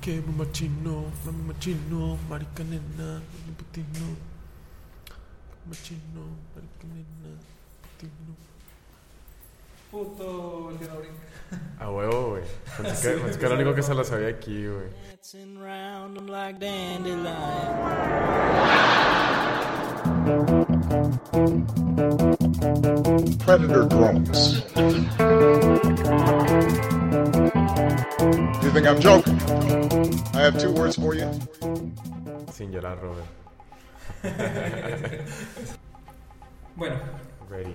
Que machino, machino, maricanena, putino. Machino, maricanena, putino. Puto el que no brinca. A huevo, güey. Pensé que, pensé que era lo único que se lo sabía aquí, güey. Predator drones. You think I'm joking? I have two words for you. Sin llorar, Robert. Bueno, Ready.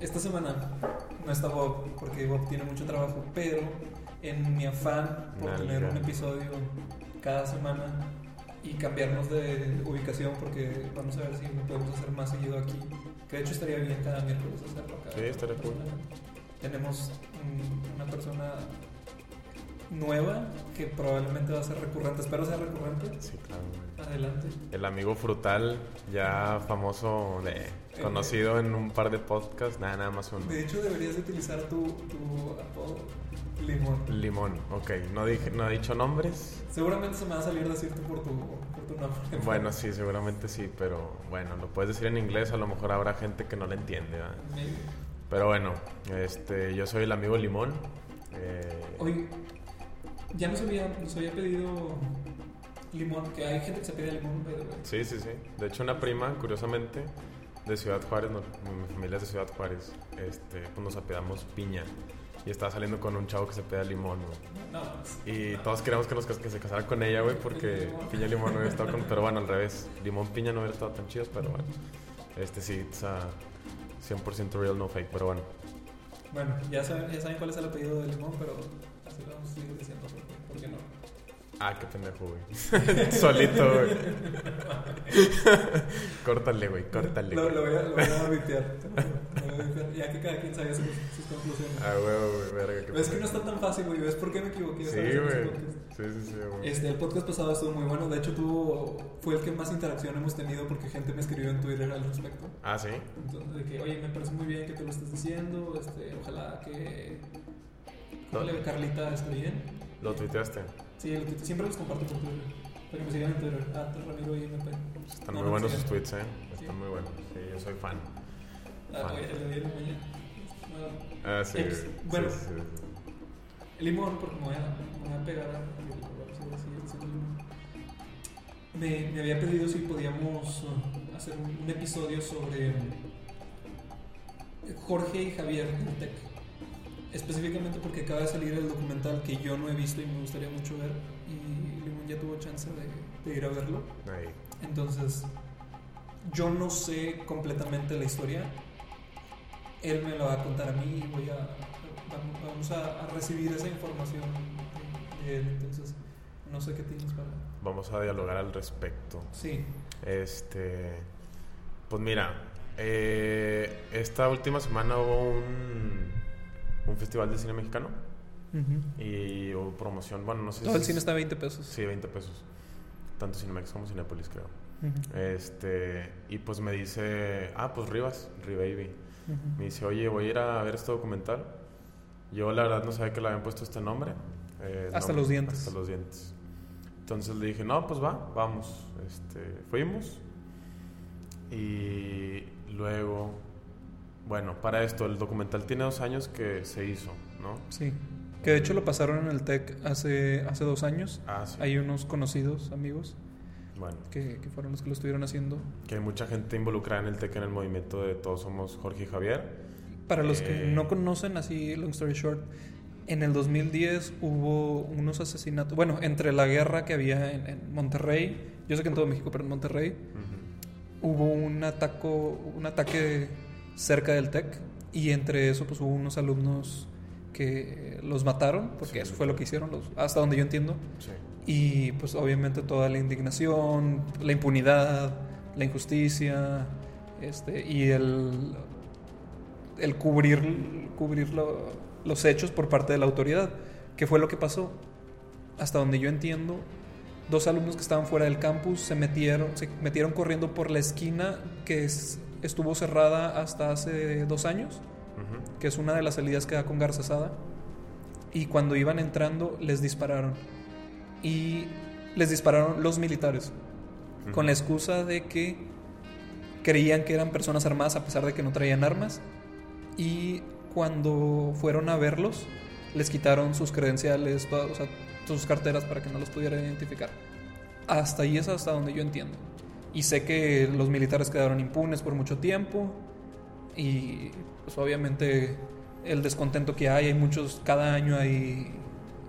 esta semana no está Bob porque Bob tiene mucho trabajo, pero en mi afán por Nalga. tener un episodio cada semana y cambiarnos de ubicación porque vamos a ver si lo podemos hacer más seguido aquí. Que de hecho estaría bien cada miércoles hacerlo acá. Sí, estaría cool. Tenemos mm, una persona nueva que probablemente va a ser recurrente. Espero sea recurrente. Sí, claro, güey. Adelante. El amigo frutal, ya famoso, de, conocido en un par de podcasts, nada, nada más uno. De hecho, deberías utilizar tu, tu apodo Limón. Limón, ok. No, dije, no he dicho nombres. Seguramente se me va a salir decirte por tu, por tu nombre. Bueno, sí, seguramente sí, pero bueno, lo puedes decir en inglés, a lo mejor habrá gente que no lo entiende. ¿verdad? Pero bueno, este, yo soy el amigo Limón. eh, Oye, ya nos había, nos había pedido limón, que hay gente que se pide limón, pero sí, sí, sí. De hecho, una prima, curiosamente, de Ciudad Juárez, no, mi familia es de Ciudad Juárez, este, pues nos apedamos piña. Y estaba saliendo con un chavo que se peda limón, güey. no, Y todos queríamos que, nos, que se casara con ella, güey, porque piña y limón no hubiera estado con... Pero bueno, al revés. Limón piña no hubiera estado tan chidos, pero bueno. Este sí, o sea, 100% real, no fake, pero bueno. Bueno, ya saben, ya saben cuál es el apellido de limón, pero así lo vamos a seguir diciendo, Ah, qué pendejo, güey. Solito, güey. córtale, güey, córtale. Lo, güey. lo voy a, lo voy a vipear. Lo voy a vipear, Ya que cada quien sabe sus, sus conclusiones. Ah, huevo, güey, verga. ¿Ves que no está tan fácil, güey? ¿Ves por qué me equivoqué? Sí, güey. Sí, sí, sí, güey. Este, el podcast pasado estuvo muy bueno. De hecho, tuvo, fue el que más interacción hemos tenido porque gente me escribió en Twitter al respecto. Ah, sí. Entonces, de que, oye, me parece muy bien que te lo estés diciendo. Este, ojalá que. ¿Cómo le Carlita esté bien? Lo tuiteaste. Sí, lo tuite- siempre los comparto por Twitter. Para que me sigan en Twitter. Ah, Ramiro IMP. Están No, muy no, buenos sus tweets, eh. Sí. Están muy buenos. Sí, yo soy fan. Ah, Fan. el de mañana. Ah, Ah, sí. Bueno. sí, sí. El limón, porque me voy a, me voy a pegar a. Me, me había pedido si podíamos uh, hacer un, un episodio sobre eh, Jorge y Javier del TEC. Específicamente porque acaba de salir el documental que yo no he visto y me gustaría mucho ver. Y Limón ya tuvo chance de, de ir a verlo. Ahí. Entonces, yo no sé completamente la historia. Él me lo va a contar a mí y voy a, vamos- a, a recibir esa información de, de él. Entonces, no sé qué tienes para... Vamos a dialogar al respecto. Sí, Este. Pues mira, eh, esta última semana hubo un, un festival de cine mexicano y hubo promoción. Bueno, no sé todo si el cine está a 20 pesos. Sí, 20 pesos. Tanto Cinemex como Cinepolis, creo. Este, y pues me dice, ah, pues Rivas, Ribaby. Me dice, oye, voy a ir a ver este documental. Yo la verdad no sabía que le habían puesto este nombre. Eh, Hasta los dientes. Hasta los dientes. Entonces le dije, no, pues va, vamos. Este, fuimos. Y luego, bueno, para esto, el documental tiene dos años que se hizo, ¿no? Sí. Que de hecho lo pasaron en el TEC hace, hace dos años. Ah, sí. Hay unos conocidos, amigos, Bueno, que, que fueron los que lo estuvieron haciendo. que hay mucha gente involucrada en el TEC en el movimiento de Todos Somos Jorge y Javier. Para los que Eh. no conocen, así, long story short, en el 2010 hubo unos asesinatos. Bueno, entre la guerra que había en, en Monterrey, yo sé que en todo México, pero en Monterrey, Ujú. hubo un, ataco, un ataque cerca del TEC y entre eso pues hubo unos alumnos que los mataron, porque Sí. eso fue lo que hicieron, los, hasta donde yo entiendo. Sí. Y pues obviamente toda la indignación, la impunidad, la injusticia, este, y el, el cubrir, cubrir lo- los hechos por parte de la autoridad, que fue lo que pasó. Hasta donde yo entiendo, dos alumnos que estaban fuera del campus se metieron, se metieron corriendo por la esquina que es- estuvo cerrada hasta hace dos años que es una de las salidas que da con Garza Sada. y cuando iban entrando les dispararon. Y les dispararon los militares con la excusa de que creían que eran personas armadas a pesar de que no traían armas. Y cuando fueron a verlos, les quitaron sus credenciales, todas, o sea, sus carteras para que no los pudieran identificar. Hasta ahí es hasta donde yo entiendo. Y sé que los militares quedaron impunes por mucho tiempo. Y pues obviamente el descontento que hay, hay muchos, cada año hay,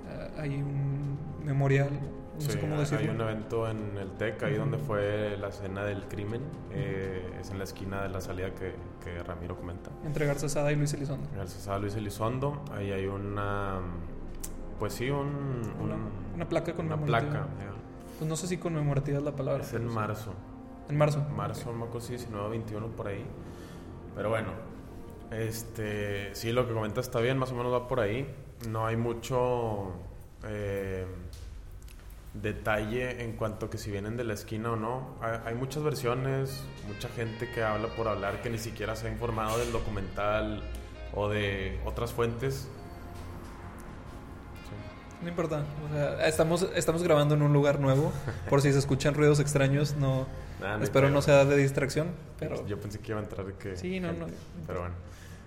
eh, hay un memorial, no sé Sí, cómo hay decirlo. un evento en el TEC, ahí donde fue la escena del crimen. eh, es en la esquina de la salida que, que Ramiro comenta. Entre Garza Sada y Luis Elizondo. Gracias a Luis Elizondo. Ahí hay una. Pues sí, un, Una, un- una placa una conmemorativa. placa. Pues no sé si conmemorativa es la palabra. Es en marzo. En marzo. Marzo, acuerdo si 19 o 21 por ahí. Pero bueno, este, sí, lo que comenta está bien, más o menos va por ahí. No hay mucho eh, detalle en cuanto que si vienen de la esquina o no. Hay muchas versiones, mucha gente que habla por hablar que ni siquiera se ha informado del documental o de otras fuentes. No importa. O sea, estamos, estamos grabando en un lugar nuevo. Por si se escuchan ruidos extraños, no. Nada, no espero no sea de distracción. Pero. Yo pensé que iba a entrar que... Sí, no, gente, no. Pero bueno.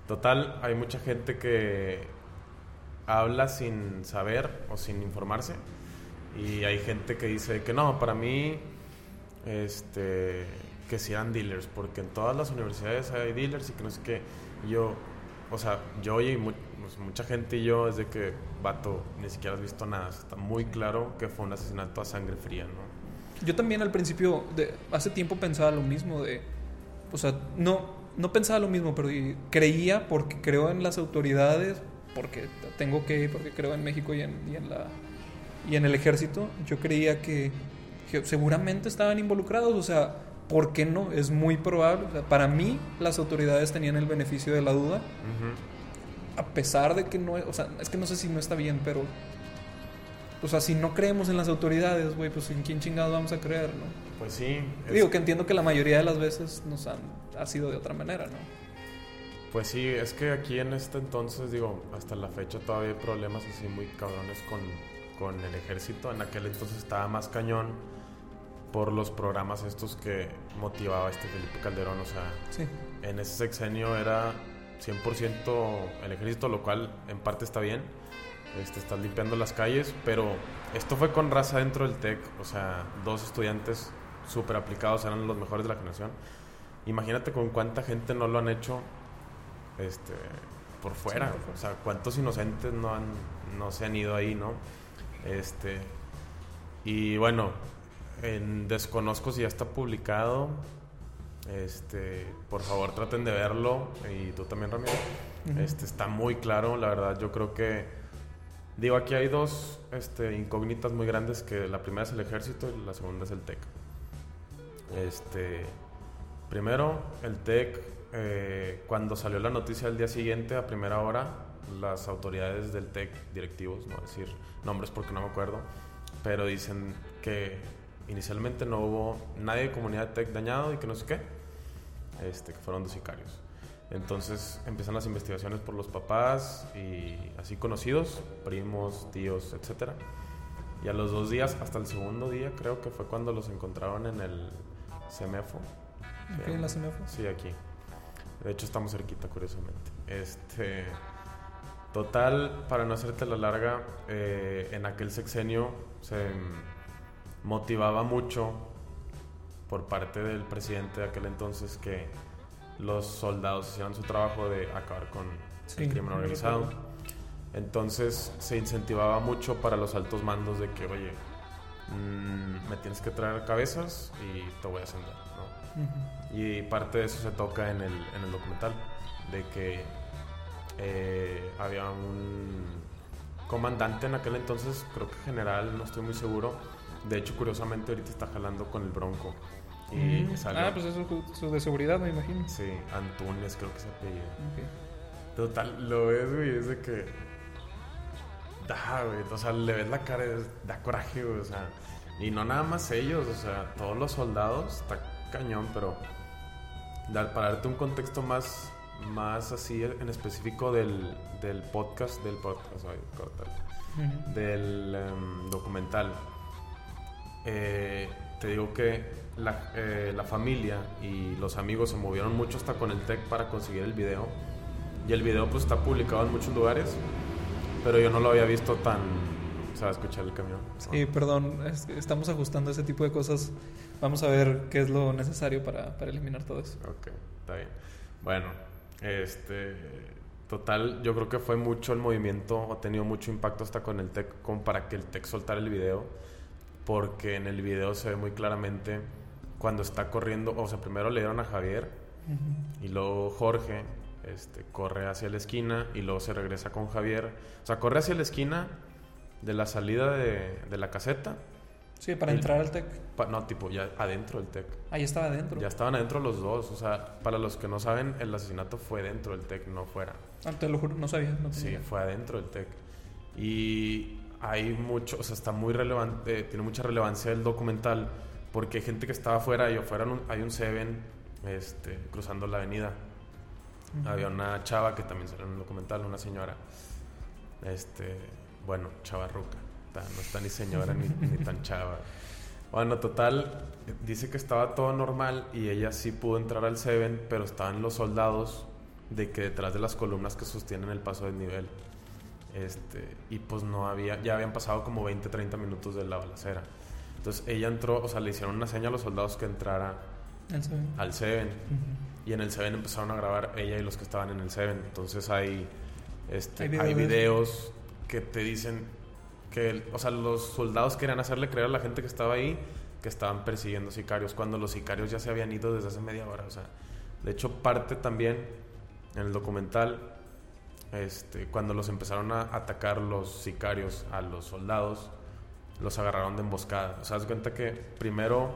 Total, hay mucha gente que habla sin saber o sin informarse. Y hay gente que dice que no, para mí, este, que sean dealers, porque en todas las universidades hay dealers y que no sé qué. Yo, o sea, yo y pues, mucha gente y yo, es de que, vato, ni siquiera has visto nada. Está muy claro que fue un asesinato a sangre fría, ¿no? Yo también al principio, de, hace tiempo pensaba lo mismo de, o sea, no, no pensaba lo mismo, pero creía porque creo en las autoridades, porque tengo que, porque creo en México y en, y en la y en el ejército, yo creía que, que seguramente estaban involucrados, o sea, ¿por qué no? Es muy probable, o sea, para mí las autoridades tenían el beneficio de la duda. A pesar de que no, o sea, es que no sé si no está bien, pero o sea, si no creemos en las autoridades, güey, pues en quién chingado vamos a creer, ¿no? Pues sí. es- Digo que entiendo que la mayoría de las veces nos han ha sido de otra manera, ¿no? Pues sí, es que aquí en este entonces, digo, hasta la fecha todavía hay problemas así muy cabrones con, con el ejército. En aquel entonces estaba más cañón por los programas estos que motivaba este Felipe Calderón. O sea, Sí. en ese sexenio era 100% el ejército, lo cual en parte está bien. Este, estás limpiando las calles, pero esto fue con raza dentro del TEC. O sea, dos estudiantes súper aplicados, eran los mejores de la generación. Imagínate con cuánta gente no lo han hecho este, por fuera. Sí, fuera. O sea, cuántos inocentes no, han, no se han ido ahí, ¿no? Este, y bueno, en Desconozco si ya está publicado. Este, por favor traten de verlo y tú también Ramiro. Este está muy claro, la verdad. Yo creo que digo aquí hay dos este, incógnitas muy grandes que la primera es el ejército y la segunda es el TEC. Este, primero el TEC eh, cuando salió la noticia al día siguiente a primera hora las autoridades del TEC directivos, no decir nombres porque no me acuerdo, pero dicen que inicialmente no hubo nadie de comunidad TEC dañado y que no sé qué, este, que fueron dos sicarios. Entonces empiezan las investigaciones por los papás y así conocidos, primos, tíos, etc. Y a los dos días, hasta el segundo día, creo que fue cuando los encontraron en el CEMEFO. Ok, en la CEMEFO. Sí, aquí. De hecho, estamos cerquita, curiosamente. Este. Total, para no hacerte la larga, eh, en aquel sexenio se motivaba mucho por parte del presidente de aquel entonces que los soldados hicieran su trabajo de acabar con Sí, el crimen me organizado. Entonces se incentivaba mucho para los altos mandos de que, oye, mm, me tienes que traer cabezas y te voy a ascender. Y parte de eso se toca en el, en el documental, de que eh, había un comandante en aquel entonces, creo que general, no estoy muy seguro. De hecho, curiosamente, ahorita está jalando con el Bronco. Y Mm. Ah, pues eso es de seguridad, me imagino. Sí, Antunes creo que se apellida. Ok. Total, lo ves, güey, es de que. Da, güey, o sea, le ves la cara, da coraje, güey, o sea. Y no nada más ellos, o sea, todos los soldados, está cañón, pero. dar- para darte un contexto más, más así en específico del, del podcast, del podcast, ay, córtale, Ujú. del em, documental. Eh, te digo que la, eh, la familia y los amigos se movieron mucho hasta con el tech para conseguir el video. Y el video pues está publicado en muchos lugares, pero yo no lo había visto tan... O sea, escuchar el camión. Sí, perdón, es que estamos ajustando ese tipo de cosas. Vamos a ver qué es lo necesario para, para eliminar todo eso. Ok, está bien. Bueno, este. Total, yo creo que fue mucho el movimiento, ha tenido mucho impacto hasta con el tech, como para que el tech soltara el video, porque en el video se ve muy claramente cuando está corriendo, o sea, primero le dieron a Javier y luego Jorge este, corre hacia la esquina y luego se regresa con Javier. O sea, corre hacia la esquina de la salida de, de la caseta. Sí, para Y- entrar al TEC. no, tipo, ya adentro del tech. Ahí estaba adentro. Ya estaban adentro los dos. O sea, para los que no saben, el asesinato fue dentro del TEC, no fuera. Ah, te lo juro, no sabía. No Sí, fue adentro del TEC. Y hay mucho, o sea, está muy relevante, tiene mucha relevancia el documental, porque hay gente que estaba afuera y afuera hay un Seven este, cruzando la avenida. Ujú. Había una chava que también salió en el documental, una señora. Este, bueno, chava ruca. Ta- No está ni señora ni, ni tan chava. Bueno, total, dice que estaba todo normal y ella sí pudo entrar al Seven, pero estaban los soldados de que detrás de las columnas que sostienen el paso del nivel. Este, y pues no había, ya habían pasado como 20, 30 minutos de la balacera. Entonces ella entró, o sea, le hicieron una seña a los soldados que entrara al Seven. Y en el Seven empezaron a grabar ella y los que estaban en el Seven. Entonces hay, este, Hay videos que te dicen que, el- o sea, los soldados querían hacerle creer a la gente que estaba ahí que estaban persiguiendo sicarios cuando los sicarios ya se habían ido desde hace media hora. O sea, de hecho parte también en el documental este, cuando los empezaron a atacar los sicarios a los soldados, los agarraron de emboscada. O sea, haz cuenta que primero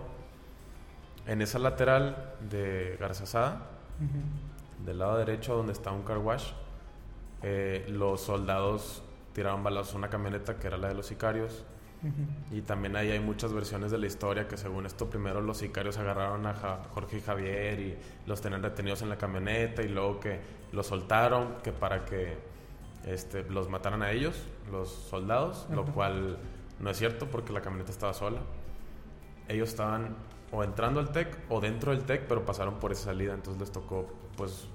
en esa lateral de Garzazada, del lado derecho donde está un car wash, eh, los soldados tiraron balazos a una camioneta que era la de los sicarios. Y también ahí hay muchas versiones de la historia que según esto primero los sicarios agarraron a Ja- Jorge y Javier y los tenían retenidos en la camioneta y luego que los soltaron que para que este, los mataran a ellos, los soldados, lo cual no es cierto porque la camioneta estaba sola. Ellos estaban o entrando al TEC o dentro del TEC, pero pasaron por esa salida, entonces les tocó, pues,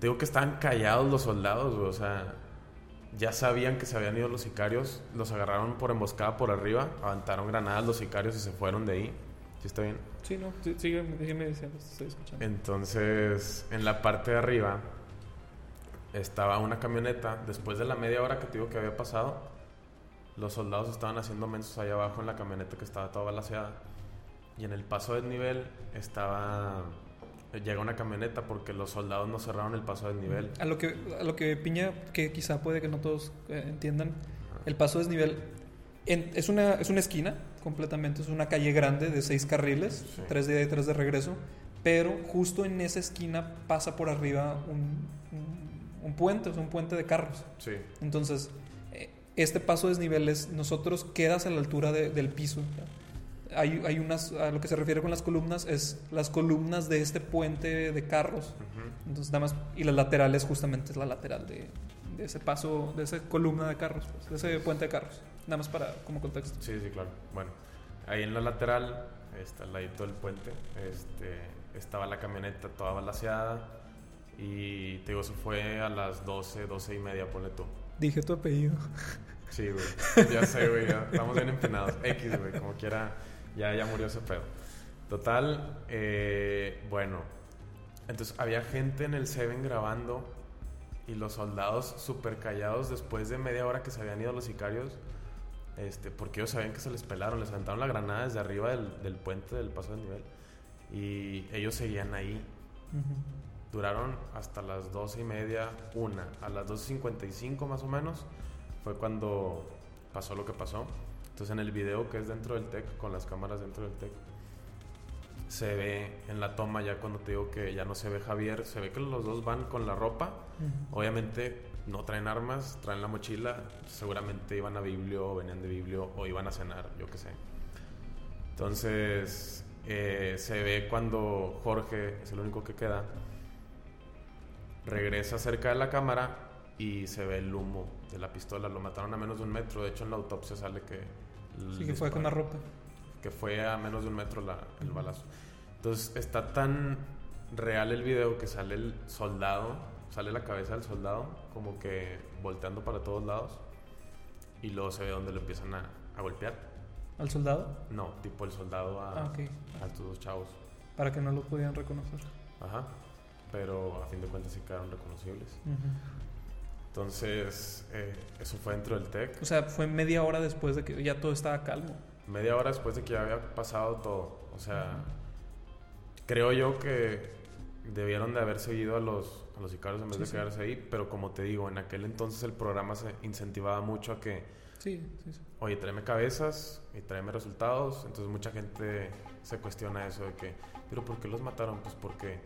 digo que estaban callados los soldados, o sea, ya sabían que se habían ido los sicarios, los agarraron por emboscada por arriba, aventaron granadas los sicarios y se fueron de ahí. ¿Sí está bien? Sí, no, sí, sigue, déjeme diciendo, estoy escuchando. Entonces, en la parte de arriba estaba una camioneta. Después de la media hora que te digo que había pasado, los soldados estaban haciendo mensos allá abajo en la camioneta que estaba toda balaseada. Y en el paso del nivel estaba. Llega una camioneta porque los soldados no cerraron el paso del nivel. A lo que, a lo que Piña, que quizá puede que no todos eh, entiendan, el paso de desnivel en- es, una, es una esquina completamente, es una calle grande de seis carriles, Sí. tres de ida y tres de regreso, pero justo en esa esquina pasa por arriba un, un, un puente, es un puente de carros. Sí. Entonces, eh, este paso de desniveles, nosotros quedas a la altura de- del piso. Hay, hay unas, a lo que se refiere con las columnas, es las columnas de este puente de carros. Entonces, nada más, y las laterales justamente es la lateral de, de ese paso, de esa columna de carros, pues, de ese puente de carros. Nada más para, como contexto. Sí, sí, claro. Bueno, ahí en la lateral, está al ladito del puente, este, estaba la camioneta toda balaseada. Y te digo, eso fue a las 12, 12 y media, ponle tú. Dije tu apellido. Sí, güey. Ya sé, güey. estamos bien empinados. X, güey. Como quiera, ya, ya murió ese pedo. Total, eh, bueno. Entonces había gente en el Seven grabando y los soldados súper callados después de media hora que se habían ido los sicarios. Este, porque ellos sabían que se les pelaron, les aventaron la granada desde arriba del, del puente del paso del nivel. Y ellos seguían ahí. Duraron hasta las doce y media, una. A las 12.55 más o menos fue cuando pasó lo que pasó. Entonces en el video que es dentro del TEC, con las cámaras dentro del TEC, se ve en la toma ya cuando te digo que ya no se ve Javier, se ve que los dos van con la ropa. Obviamente no traen armas, traen la mochila. Seguramente iban a Biblio, o venían de Biblio o iban a cenar, yo qué sé. Entonces eh, se ve cuando Jorge es el único que queda. regresa cerca de la cámara y se ve el humo de la pistola. Lo mataron a menos de un metro. De hecho, en la autopsia sale que. Sí, que fue con la ropa. Que fue a menos de un metro la- el balazo. Entonces, está tan real el video que sale el soldado, sale la cabeza del soldado, como que volteando para todos lados. Y luego se ve donde lo empiezan a, a golpear. ¿Al soldado? No, tipo el soldado a, Ah, ok. a estos dos chavos. Para que no lo pudieran reconocer. Ajá. Pero a fin de cuentas sí quedaron reconocibles. Ujú. Entonces, eh, eso fue dentro del TEC. O sea, fue media hora después de que ya todo estaba calmo. Media hora después de que ya había pasado todo. O sea, creo yo que debieron de haber seguido a los, a los sicarios en vez Sí, de sí. quedarse ahí. Pero como te digo, en aquel entonces el programa se incentivaba mucho a que, Sí, sí, sí. oye, tráeme cabezas y tráeme resultados. Entonces mucha gente se cuestiona eso de que, pero ¿por qué los mataron? Pues porque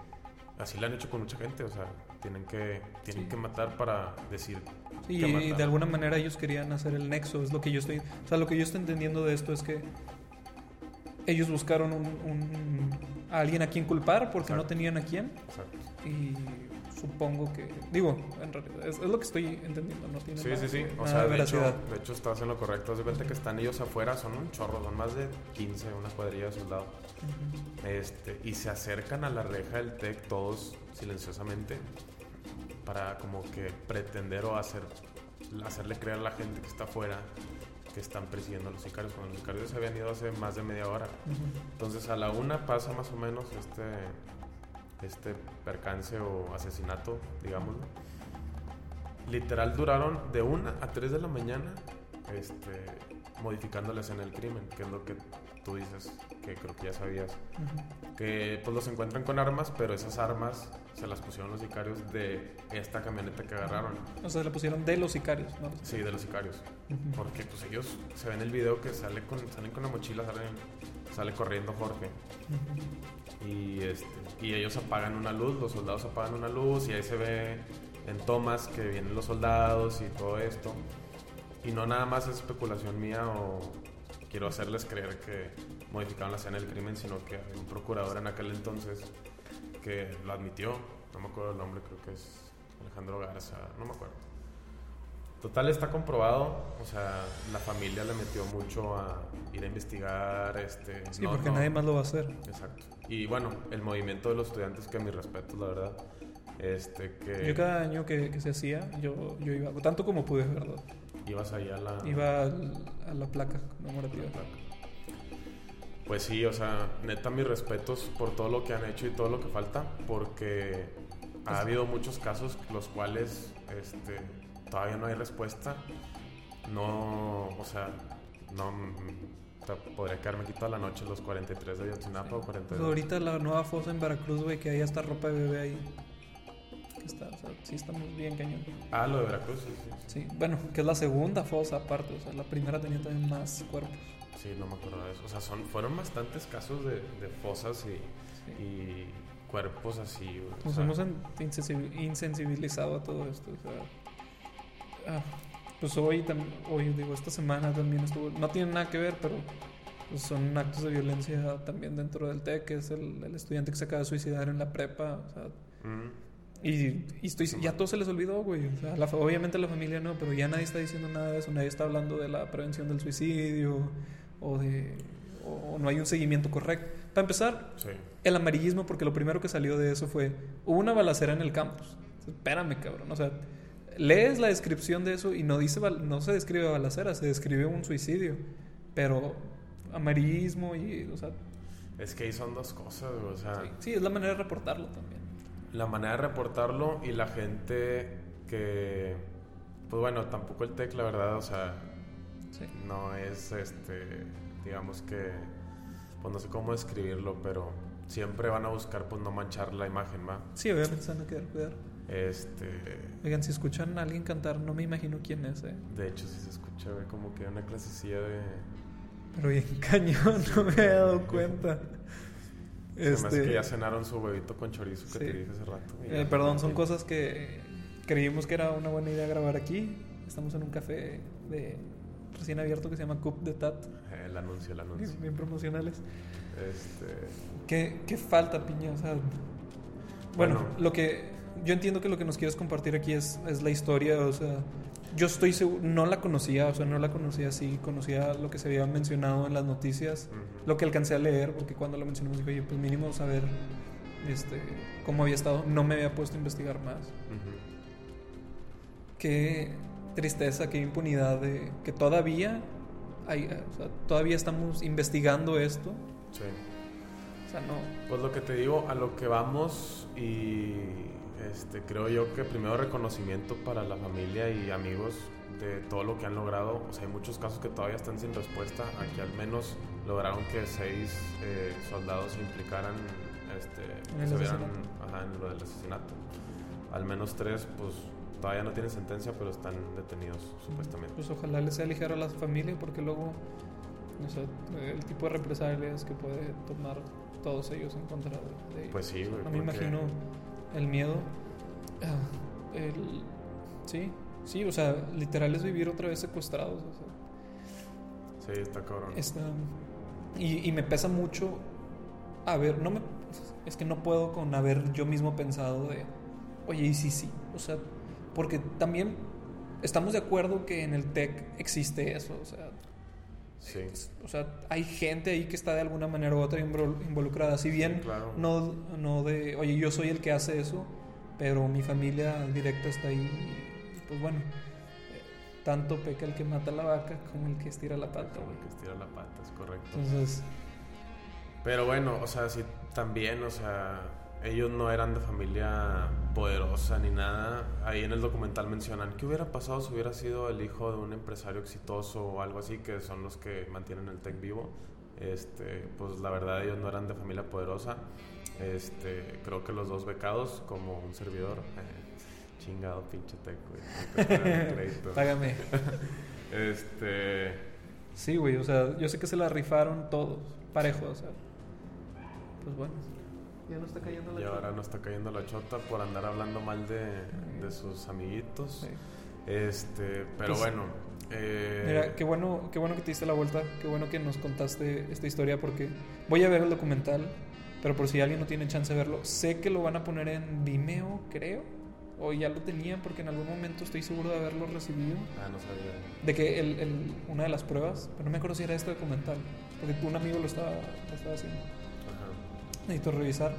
así lo han hecho con mucha gente. O sea, tienen que, tienen Sí. que matar para decir Sí, que y de alguna manera ellos querían hacer el nexo, es lo que yo estoy... O sea, lo que yo estoy entendiendo de esto es que ellos buscaron un, un- a alguien a quien culpar porque no tenían a quién. Exacto. Y supongo que... Digo, en realidad, es, es lo que estoy entendiendo, no tiene Sí, nada, sí, sí. O sea, de hecho, de hecho estás en lo correcto. De cuenta que están ellos afuera, son un chorro, son más de 15, una cuadrilla de soldados. Ujú. Este, y se acercan a la reja del TEC todos silenciosamente para como que pretender o hacer, hacerle creer a la gente que está afuera que están persiguiendo a los sicarios, cuando los sicarios se habían ido hace más de media hora. Entonces a la una pasa más o menos este, este percance o asesinato, digámoslo. Literal duraron de una a 3 de la mañana este, modificando la escena del crimen, que es lo que tú dices, que creo que ya sabías. Ujú. Que pues los encuentran con armas, pero esas armas se las pusieron los sicarios de esta camioneta que agarraron. O sea, le pusieron de los sicarios, ¿no? Sí, de los sicarios. Ujú. Porque pues ellos se ven el video que sale con, salen con la mochila, salen, sale corriendo Jorge. Y, este, y ellos apagan una luz, los soldados apagan una luz y ahí se ve en tomas que vienen los soldados y todo esto. Y no nada más es especulación mía o quiero hacerles creer que modificaron la escena del crimen, sino que un procurador en aquel entonces que lo admitió. No me acuerdo el nombre, creo que es Alejandro Garza, no me acuerdo. Total está comprobado, o sea, la familia le metió mucho a ir a investigar, este, Sí, no- porque no- nadie más lo va a hacer. Exacto. Y bueno, el movimiento de los estudiantes, que a mi respeto, la verdad. Este, que Yo cada año que, que se hacía, yo, yo iba, tanto como pude, ¿verdad? ibas ahí a la, Iba a la placa conmemorativa. Pues sí, o sea, neta, mis respetos por todo lo que han hecho y todo lo que falta, porque ha habido muchos casos los cuales este, todavía no hay respuesta. No, o sea, no podría quedarme aquí toda la noche los 43 de Ayotzinapa o Pues 42. ahorita la nueva fosa en Veracruz, güey, que hay hasta ropa de bebé ahí. Que está, o sea, sí estamos bien cañón. Ah, lo de Veracruz, sí, sí. Sí, bueno, que es la segunda fosa aparte, o sea, la primera tenía también más cuerpos. Sí, no me acuerdo de eso. O sea, son, fueron bastantes casos de, de fosas y, Sí. y cuerpos así. O Nos sea, hemos en- insensibil- insensibilizado a todo esto, o sea... ah, pues hoy, hoy, digo, esta semana también estuvo... No tiene nada que ver, pero pues son actos de violencia también dentro del TEC, que es el, el estudiante que se acaba de suicidar en la prepa, o sea... mm, Y, y estoy, ya todo se les olvidó, güey. O sea, la obviamente la familia no, pero ya nadie está diciendo nada de eso. Nadie está hablando de la prevención del suicidio o de... O, o no hay un seguimiento correcto. Para empezar, sí. el amarillismo, porque lo primero que salió de eso fue... Hubo una balacera en el campus. Espérame, cabrón. O sea, lees la descripción de eso y no dice... No se describe balacera, se describe un suicidio. Pero amarillismo y... O sea, Es que ahí son dos cosas. O sea, sí, sí, es la manera de reportarlo también. la manera de reportarlo y la gente que. Pues bueno, tampoco el TEC, la verdad, o sea, Sí. no es este. Digamos que. Pues no sé cómo describirlo, pero siempre van a buscar, pues no manchar la imagen, ¿va? Sí, obviamente se van a quedar cuidar. Este. Oigan, si escuchan a alguien cantar, no me imagino quién es, ¿eh? De hecho, sí se escucha, güey, como que una clasecilla de. Pero bien cañón, no me había dado cuenta. Este, que ya cenaron su huevito con chorizo que Sí. te dije hace rato. Eh, perdón, son cosas que creímos que era una buena idea grabar aquí. Estamos en un café de recién abierto que se llama Cup de Tat, Eh, El anuncio, el anuncio. bien, bien promocionales. Este. ¿Qué, qué falta, piña? O sea, bueno, Bueno. lo que yo entiendo que lo que nos quieres compartir aquí es, es la historia, o sea, yo estoy seguro, no la conocía, o sea, no la conocía así, conocía lo que se había mencionado en las noticias, lo que alcancé a leer, porque cuando lo mencionamos dije, oye, pues mínimo saber este, cómo había estado, no me había puesto a investigar más. Qué tristeza, qué impunidad de que todavía hay, o sea, todavía estamos investigando esto, Sí. o sea, no, Pues lo que te digo, a lo que vamos y este, creo yo que primero reconocimiento para la familia y amigos de todo lo que han logrado. O sea, hay muchos casos que todavía están sin respuesta. Aquí al menos lograron que seis eh, soldados se implicaran, este, En se vieran ajá, en lo del asesinato. Al menos tres, pues todavía no tienen sentencia, pero están detenidos supuestamente. Pues ojalá les sea ligero a la familia porque luego, no sé, el tipo de represalias que puede tomar todos ellos en contra de, ellos. Pues sí, güey. No me imagino el miedo. ah, el, sí, sí, o sea, literal es vivir otra vez secuestrados. o sea, Sí, está cabrón. está- y, y me pesa mucho haber, no me, es que no puedo con haber yo mismo pensado de, oye, y sí, sí, o sea, porque también estamos de acuerdo que en el TEC existe eso, o sea, Sí. o sea, hay gente ahí que está de alguna manera u otra invol- involucrada. Si bien Sí, claro. no, no de, oye, yo soy el que hace eso, pero mi familia directa está ahí. Pues bueno, eh, tanto peca el que mata la vaca como el que estira la pata, Como güey. que estira la pata, es correcto. Entonces, Pero bueno, o sea, sí, también, o sea, ellos no eran de familia poderosa ni nada. Ahí en el documental mencionan, ¿qué hubiera pasado si hubiera sido el hijo de un empresario exitoso o algo así, que son los que mantienen el tech vivo? Este, pues la verdad ellos no eran de familia poderosa. Este, creo que los dos becados, como un servidor, eh, chingado pinche tech, güey. págame. Este, Sí, güey, o sea, yo sé que se la rifaron todos, parejos, o sea. Pues bueno, ya no está cayendo la y ahora chota. no está cayendo la chota por andar hablando mal de, de sus amiguitos. Sí. Este, pero Pues, bueno. eh, Mira, qué bueno, qué bueno que te diste la vuelta, qué bueno que nos contaste esta historia porque voy a ver el documental, pero por si alguien no tiene chance de verlo, sé que lo van a poner en Vimeo, creo, o ya lo tenían porque en algún momento estoy seguro de haberlo recibido, Ah, no sabía. de que el, el- una de las pruebas, pero no me acuerdo si era este documental, porque un amigo lo estaba, lo estaba haciendo. Ajá. Necesito revisar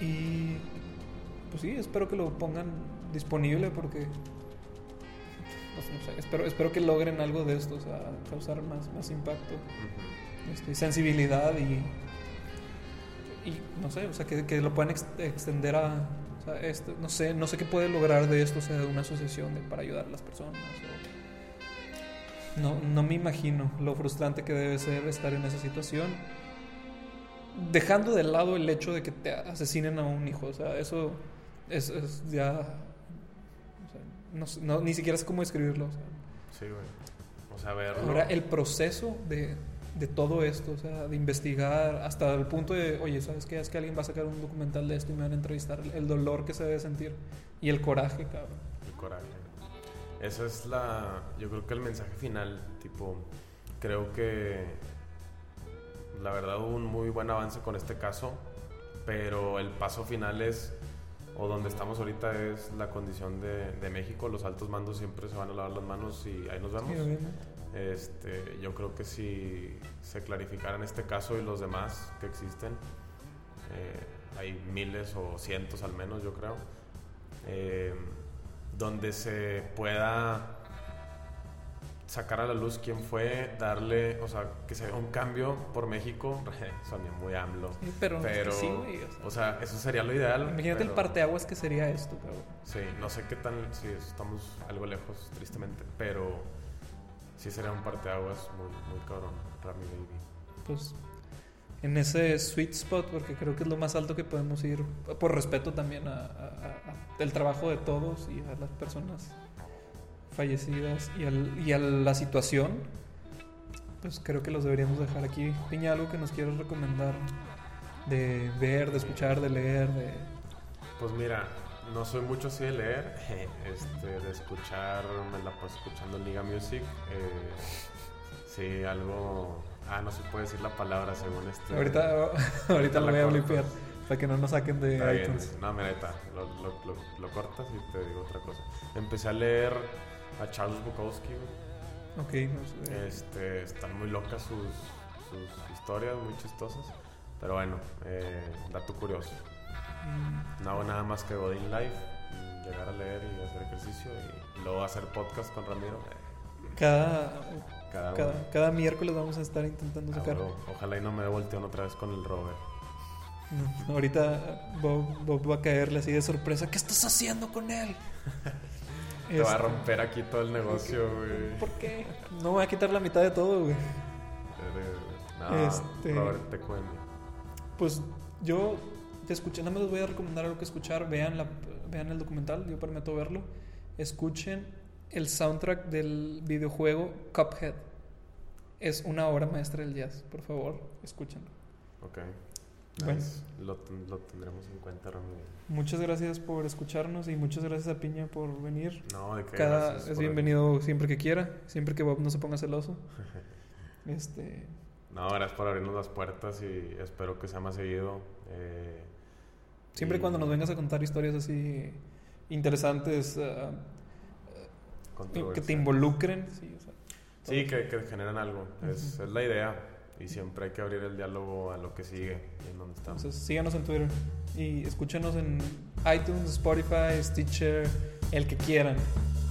y pues sí, espero que lo pongan disponible porque pues, no sé, espero, espero que logren algo de esto, o sea, causar más, más impacto, Ujú. este, sensibilidad y, y no sé, o sea, que, que lo puedan ex- extender a, o sea, esto, no sé, no sé qué puede lograr de esto, o sea, de una asociación de- para ayudar a las personas. o- no, no me imagino lo frustrante que debe ser estar en esa situación. Dejando de lado el hecho de que te asesinen a un hijo, o sea, eso es, es ya. o sea, no ni siquiera sé cómo escribirlo. o sea. Sí, güey. O sea, verlo. Ahora, el proceso de, de todo esto, o sea, de investigar hasta el punto de, oye, ¿sabes qué? Es que alguien va a sacar un documental de esto y me van a entrevistar. El dolor que se debe sentir y el coraje, cabrón. El coraje. Esa es la. Yo creo que el mensaje final, tipo. Creo que. La verdad hubo un muy buen avance con este caso. Pero el paso final es. O donde estamos ahorita es la condición de, de México. Los altos mandos siempre se van a lavar las manos y ahí nos vemos. Sí. Este, yo creo que si se clarificaran este caso y los demás que existen, eh, hay miles o cientos al menos, yo creo, eh, donde se pueda sacar a la luz quién fue, darle, o sea, que se haga un cambio por México, sonía muy AMLO, pero, es que pero, sí, güey, o sea, o sea, eso sería lo ideal. imagínate el pero- parteaguas que sería esto, cabrón. Sí, no sé qué tan, sí, estamos algo lejos, tristemente, pero sí sería un parteaguas muy, muy cabrón, Rami Baby. Pues en ese sweet spot, porque creo que es lo más alto que podemos ir, por respeto también a, a- a- a el trabajo de todos y a las personas fallecidas y, al- y a la situación, pues creo que los deberíamos dejar aquí. Piña, algo que nos quieras recomendar de ver, de escuchar, de leer, de... Pues mira, no soy mucho así de leer, este, de escuchar, me la paso escuchando Liga Music, eh, sí, algo, ah, no se puede decir la palabra según este. Ahorita, ahorita lo voy a blipear. Para que no nos saquen de iTunes. No, mira, está. Lo, lo- lo- lo cortas y te digo otra cosa. Empecé a leer a Charles Bukowski. Ok, no sé. Este, están muy locas sus, sus historias, muy chistosas. Pero bueno, eh, dato curioso. Mm, No hago nada más que Godin Live, mm, llegar a leer y hacer ejercicio y luego hacer podcast con Ramiro. Cada, Cada, cada, cada miércoles vamos a estar intentando Ah, sacar. huevo. Ojalá y no me volteen otra vez con el Robert. No, ahorita Bob, Bob va a caerle así de sorpresa. ¿Qué estás haciendo con él? Te va a Este, romper aquí todo el negocio, güey. ¿Por qué? No me voy a quitar la mitad de todo, güey. No, Este- Robert te cuento. Pues yo te escuché, nada más les voy a recomendar algo que escuchar. Vean, la, vean el documental, yo prometo verlo. Escuchen el soundtrack del videojuego Cuphead. Es una obra maestra del jazz, por favor, escúchenlo. Ok. Bueno. Lo, lo tendremos en cuenta, Ramiro. Muchas gracias por escucharnos y muchas gracias a Piña por venir. No, de que Cada es bienvenido siempre que quiera, siempre que Bob no se ponga celoso. Este, No, gracias por abrirnos las puertas y espero que sea más seguido. eh, siempre y cuando nos vengas a contar historias así interesantes, ah, que te involucren, sí, o sea, Sí, que, que generan algo. Es, es la idea. Y siempre hay que abrir el diálogo a lo que sigue y en donde estamos. Entonces, síganos en Twitter y escúchenos en iTunes, Spotify, Stitcher, el que quieran.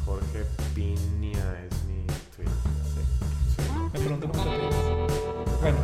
Jorge Piña es mi Twitter. Sí. Me pregunto cómo se. Bueno,